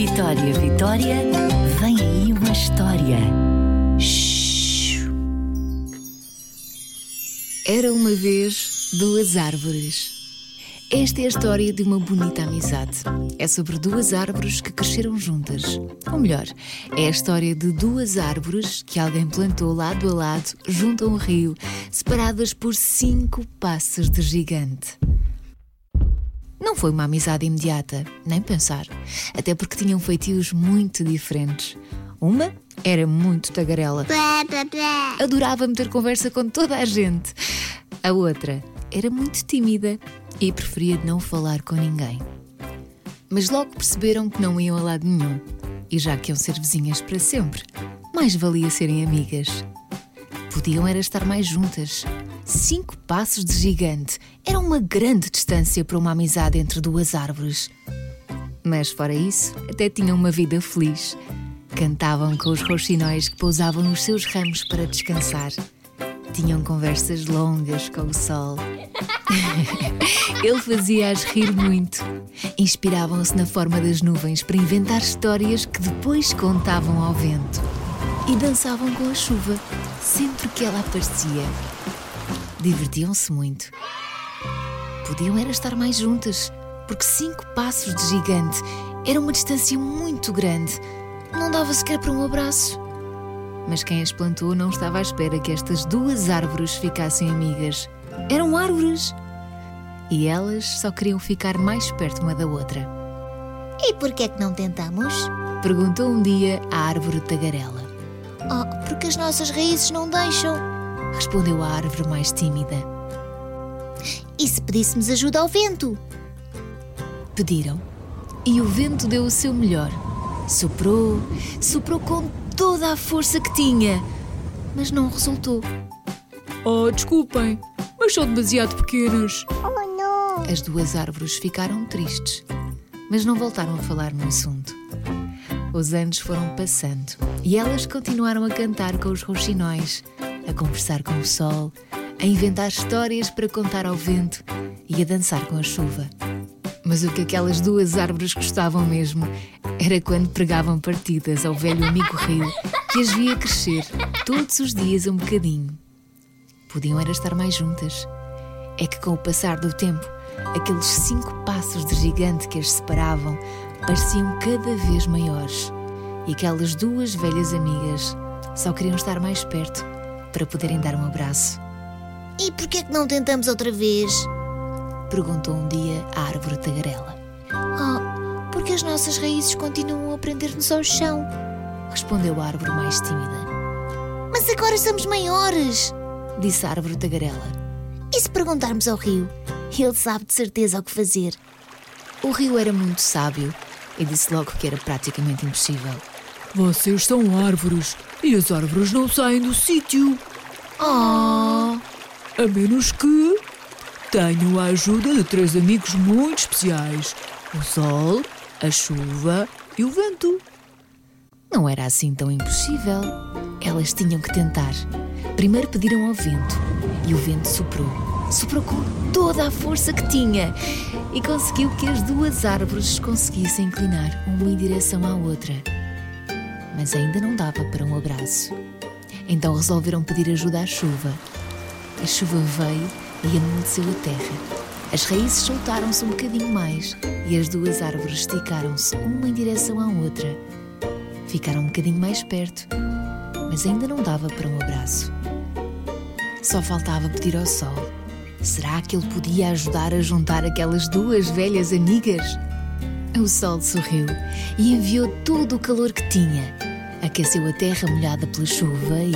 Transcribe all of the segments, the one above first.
Vitória, Vitória, vem aí uma história. Shhh. Era uma vez duas árvores. Esta é a história de uma bonita amizade. É sobre duas árvores que cresceram juntas. Ou melhor, é a história de duas árvores que alguém plantou lado a lado junto a um rio, separadas por cinco passos de gigante. Não foi uma amizade imediata, nem pensar, até porque tinham feitios muito diferentes. Uma era muito tagarela. Adorava meter conversa com toda a gente. A outra era muito tímida e preferia não falar com ninguém. Mas logo perceberam que não iam a lado nenhum. E já que iam ser vizinhas para sempre, mais valia serem amigas. Podiam era estar mais juntas. Cinco passos de gigante era uma grande distância para uma amizade entre duas árvores. Mas fora isso, até tinham uma vida feliz. Cantavam com os roxinóis que pousavam nos seus ramos para descansar. Tinham conversas longas com o sol. Ele fazia-as rir muito. Inspiravam-se na forma das nuvens para inventar histórias que depois contavam ao vento. E dançavam com a chuva, sempre que ela aparecia. Divertiam-se muito. Podiam era estar mais juntas, porque cinco passos de gigante era uma distância muito grande. Não dava sequer para um abraço. Mas quem as plantou não estava à espera que estas duas árvores ficassem amigas. Eram árvores! E elas só queriam ficar mais perto uma da outra. E por que é que não tentamos? Perguntou um dia a árvore tagarela. Oh, porque as nossas raízes não deixam. Respondeu a árvore mais tímida. E se pedíssemos ajuda ao vento? Pediram. E o vento deu o seu melhor. Soprou, soprou com toda a força que tinha, mas não resultou. Oh, desculpem, mas são demasiado pequenas. Oh, não! As duas árvores ficaram tristes, mas não voltaram a falar no assunto. Os anos foram passando e elas continuaram a cantar com os roxinóis, a conversar com o sol, a inventar histórias para contar ao vento e a dançar com a chuva. Mas o que aquelas duas árvores gostavam mesmo era quando pregavam partidas ao velho amigo rio que as via crescer todos os dias um bocadinho. Podiam era estar mais juntas. É que com o passar do tempo, aqueles cinco passos de gigante que as separavam pareciam cada vez maiores. E aquelas duas velhas amigas só queriam estar mais perto para poderem dar um abraço. E por que é que não tentamos outra vez? Perguntou um dia a árvore tagarela. Oh, porque as nossas raízes continuam a prender-nos ao chão. Respondeu a árvore mais tímida. Mas agora somos maiores, Disse a árvore tagarela. E se perguntarmos ao rio? Ele sabe de certeza o que fazer. O rio era muito sábio e disse logo que era praticamente impossível. Vocês são árvores e as árvores não saem do sítio. Oh! A menos que tenham a ajuda de três amigos muito especiais: o sol, a chuva e o vento. Não era assim tão impossível. Elas tinham que tentar. Primeiro pediram ao vento e o vento soprou. Soprou com toda a força que tinha e conseguiu que as duas árvores conseguissem inclinar uma em direção à outra. Mas ainda não dava para um abraço. Então resolveram pedir ajuda à chuva. A chuva veio e amolleceu a terra. As raízes soltaram-se um bocadinho mais e as duas árvores esticaram-se uma em direção à outra. Ficaram um bocadinho mais perto, mas ainda não dava para um abraço. Só faltava pedir ao sol. Será que ele podia ajudar a juntar aquelas duas velhas amigas? O sol sorriu e enviou todo o calor que tinha. Aqueceu a terra molhada pela chuva e.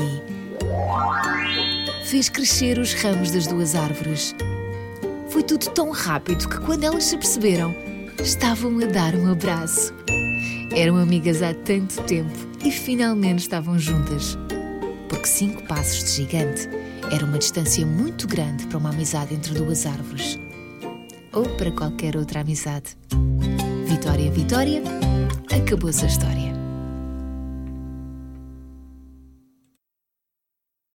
fez crescer os ramos das duas árvores. Foi tudo tão rápido que, quando elas se perceberam, estavam a dar um abraço. Eram amigas há tanto tempo e finalmente estavam juntas. Porque cinco passos de gigante era uma distância muito grande para uma amizade entre duas árvores. Ou para qualquer outra amizade. Vitória, Vitória, acabou-se a história.